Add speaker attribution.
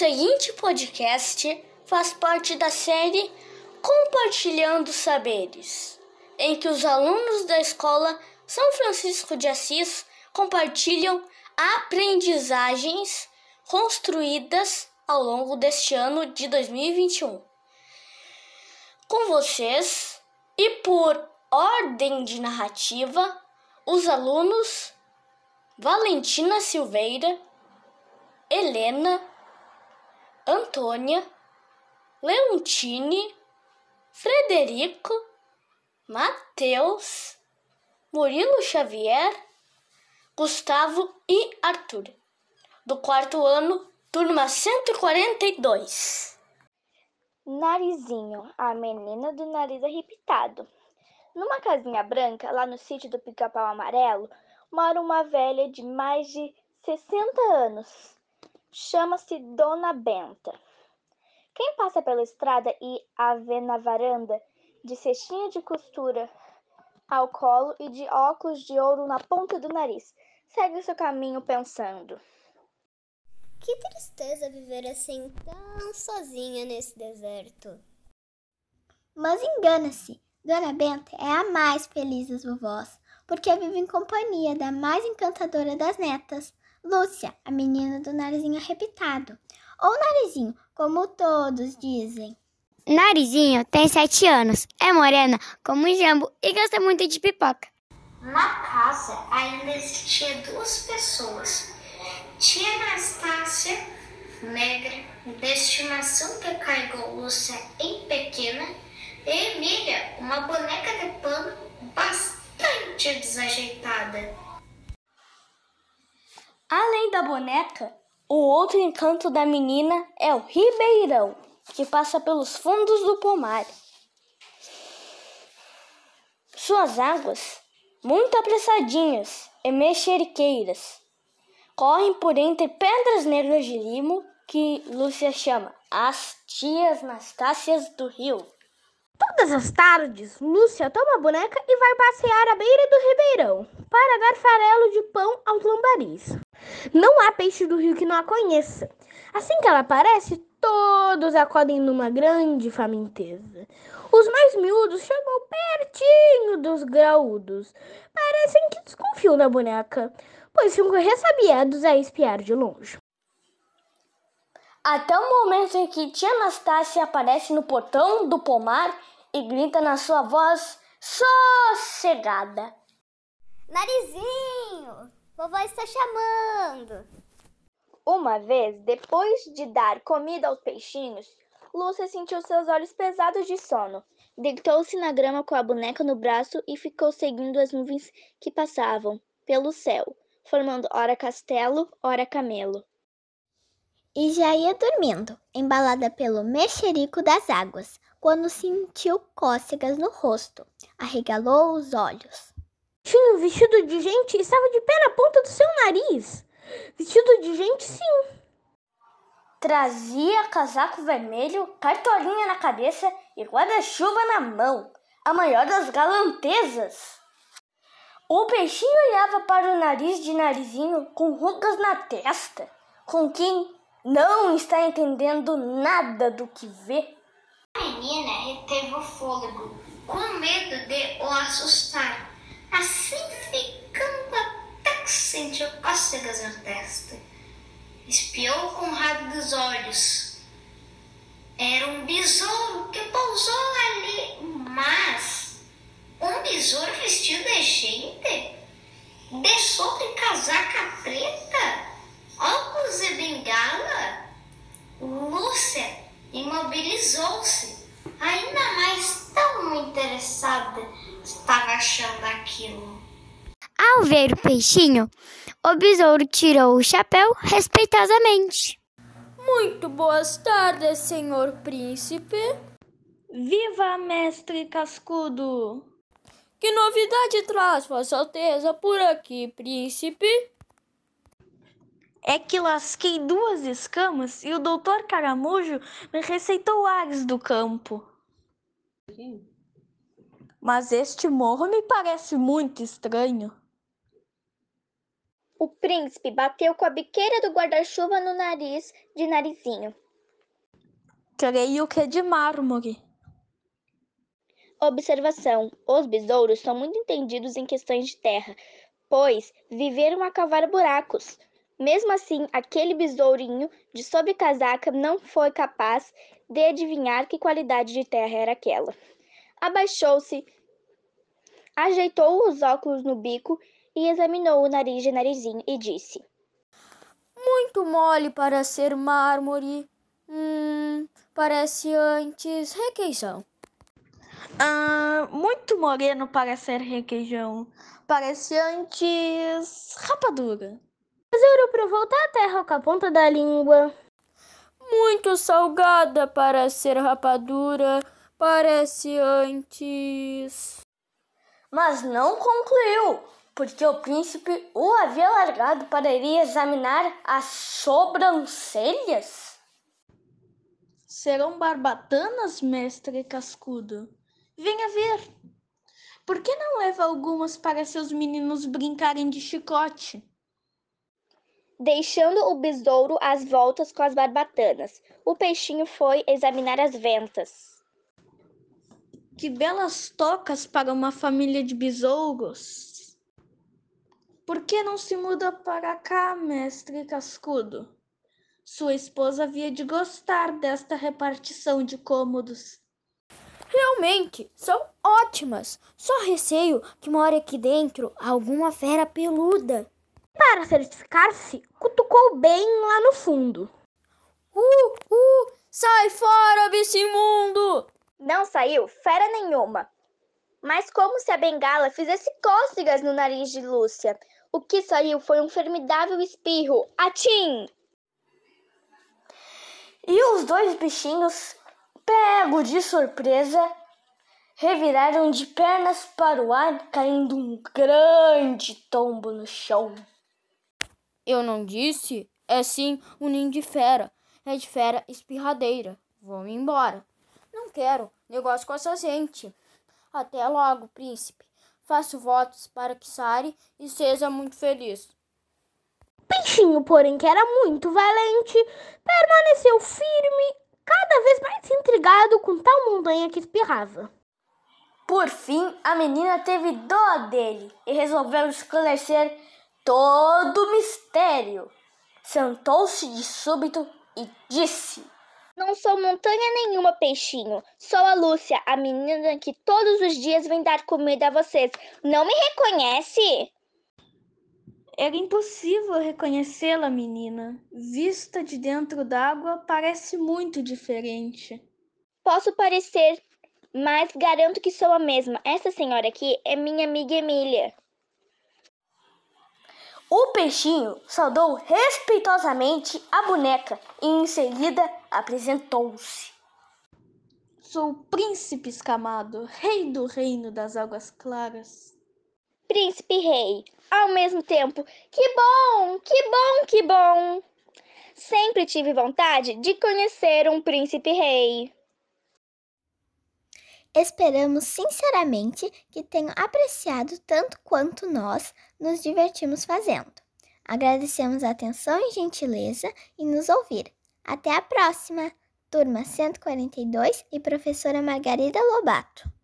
Speaker 1: seguinte podcast faz parte da série Compartilhando Saberes, em que os alunos da escola São Francisco de Assis compartilham aprendizagens construídas ao longo deste ano de 2021. Com vocês e por ordem de narrativa, os alunos Valentina Silveira, Helena, Antônia, Leontine, Frederico, Mateus, Murilo Xavier, Gustavo e Arthur, do quarto ano, turma 142.
Speaker 2: Narizinho, a menina do nariz arrepitado. Numa casinha branca, lá no sítio do Pica-Pau Amarelo, mora uma velha de mais de 60 anos. Chama-se Dona Benta. Quem passa pela estrada e a vê na varanda, de cestinha de costura ao colo e de óculos de ouro na ponta do nariz, segue o seu caminho pensando.
Speaker 3: Que tristeza viver assim tão sozinha nesse deserto.
Speaker 4: Mas engana-se, Dona Benta é a mais feliz das vovós, porque vive em companhia da mais encantadora das netas, Lúcia, a menina do narizinho arrebitado, ou narizinho, como todos dizem.
Speaker 5: Narizinho tem sete anos, é morena como um jambo e gosta muito de pipoca.
Speaker 6: Na casa ainda existia duas pessoas. Tia Anastácia, negra, de estimação que carregou Lúcia em pequena, e Emília, uma boneca de pano bastante desajeitada.
Speaker 1: Além da boneca, o outro encanto da menina é o Ribeirão, que passa pelos fundos do pomar. Suas águas, muito apressadinhas e mexeriqueiras, correm por entre pedras negras de limo que Lúcia chama as tias Nastácias do Rio.
Speaker 2: Todas as tardes, Lúcia toma a boneca e vai passear à beira do ribeirão para dar farelo de pão aos lambaris. Não há peixe do rio que não a conheça. Assim que ela aparece, todos acodem numa grande faminteza. Os mais miúdos chegam pertinho dos graúdos. Parecem que desconfiam da boneca, pois ficam ressabiados a espiar de longe.
Speaker 1: Até o momento em que tia Anastácia aparece no portão do pomar e grita na sua voz sossegada:
Speaker 3: Narizinho, vovó está chamando.
Speaker 2: Uma vez, depois de dar comida aos peixinhos, Lúcia sentiu seus olhos pesados de sono. Deitou-se na grama com a boneca no braço e ficou seguindo as nuvens que passavam pelo céu, formando ora castelo, ora camelo.
Speaker 4: E já ia dormindo, embalada pelo mexerico das águas, quando sentiu cócegas no rosto. Arregalou os olhos.
Speaker 2: Tinha um vestido de gente e estava de pé na ponta do seu nariz. Vestido de gente, sim.
Speaker 1: Trazia casaco vermelho, cartolinha na cabeça e guarda-chuva na mão, a maior das galantezas. O peixinho olhava para o nariz de narizinho com rugas na testa, com quem não está entendendo nada do que vê.
Speaker 6: A menina reteve o fôlego, com medo de o assustar. Assim ficando até que sentiu cócegas na testa. Espiou com o rabo dos olhos. Era um besouro que pousou ali, mas um besouro vestido de gente, de sobre casaca preta, óculos e bengala. Lúcia imobilizou-se, ainda mais tão interessada estava achando aquilo.
Speaker 5: Ao ver o peixinho, o besouro tirou o chapéu respeitosamente.
Speaker 7: Muito boas tardes, senhor príncipe.
Speaker 2: Viva, mestre cascudo!
Speaker 7: Que novidade traz Vossa Alteza por aqui, príncipe?
Speaker 2: É que lasquei duas escamas e o doutor Caramujo me receitou ares do campo. Mas este morro me parece muito estranho.
Speaker 8: O príncipe bateu com a biqueira do guarda-chuva no nariz de narizinho.
Speaker 2: Creio que é de mármore.
Speaker 8: Observação: os besouros são muito entendidos em questões de terra, pois viveram a cavar buracos. Mesmo assim, aquele besourinho de sob casaca não foi capaz de adivinhar que qualidade de terra era aquela. Abaixou-se, ajeitou os óculos no bico e examinou o nariz de narizinho e disse:
Speaker 7: Muito mole para ser mármore. Hum, parece antes requeição.
Speaker 2: Ah, muito moreno para ser requeijão. Parece antes rapadura.
Speaker 5: Besouro para voltar à terra com a ponta da língua.
Speaker 7: Muito salgada para ser rapadura. Parece antes.
Speaker 1: Mas não concluiu, porque o príncipe o havia largado para ir examinar as sobrancelhas.
Speaker 2: Serão barbatanas, mestre cascudo? Venha ver. Por que não leva algumas para seus meninos brincarem de chicote?
Speaker 8: Deixando o besouro às voltas com as barbatanas, o peixinho foi examinar as ventas.
Speaker 2: Que belas tocas para uma família de besouros! Por que não se muda para cá, mestre cascudo? Sua esposa havia de gostar desta repartição de cômodos.
Speaker 7: Realmente, são ótimas. Só receio que mora aqui dentro alguma fera peluda.
Speaker 5: Para certificar-se, cutucou bem lá no fundo.
Speaker 7: Uh, uh, sai fora desse mundo!
Speaker 8: Não saiu fera nenhuma. Mas como se a bengala fizesse cócegas no nariz de Lúcia. O que saiu foi um formidável espirro. Atim!
Speaker 1: E os dois bichinhos, pegos de surpresa, reviraram de pernas para o ar, caindo um grande tombo no chão.
Speaker 7: Eu não disse? É sim um ninho de fera. É de fera espirradeira. Vou embora. Não quero negócio com essa gente. Até logo, príncipe. Faço votos para que Sari e seja muito feliz.
Speaker 5: Peixinho, porém, que era muito valente, permaneceu firme, cada vez mais intrigado com tal montanha que espirrava.
Speaker 1: Por fim, a menina teve dó dele e resolveu esclarecer todo o mistério. Sentou-se de súbito e disse:
Speaker 8: Não sou montanha nenhuma, peixinho. Sou a Lúcia, a menina que todos os dias vem dar comida a vocês. Não me reconhece?
Speaker 2: Era impossível reconhecê-la, menina. Vista de dentro d'água, parece muito diferente.
Speaker 8: Posso parecer, mas garanto que sou a mesma. Essa senhora aqui é minha amiga Emília.
Speaker 1: O peixinho saudou respeitosamente a boneca e em seguida apresentou-se.
Speaker 2: Sou o príncipe escamado, rei do reino das águas claras.
Speaker 8: Príncipe rei, ao mesmo tempo, que bom, que bom, que bom! Sempre tive vontade de conhecer um príncipe rei.
Speaker 4: Esperamos sinceramente que tenham apreciado tanto quanto nós nos divertimos fazendo. Agradecemos a atenção e gentileza em nos ouvir. Até a próxima! Turma 142 e professora Margarida Lobato.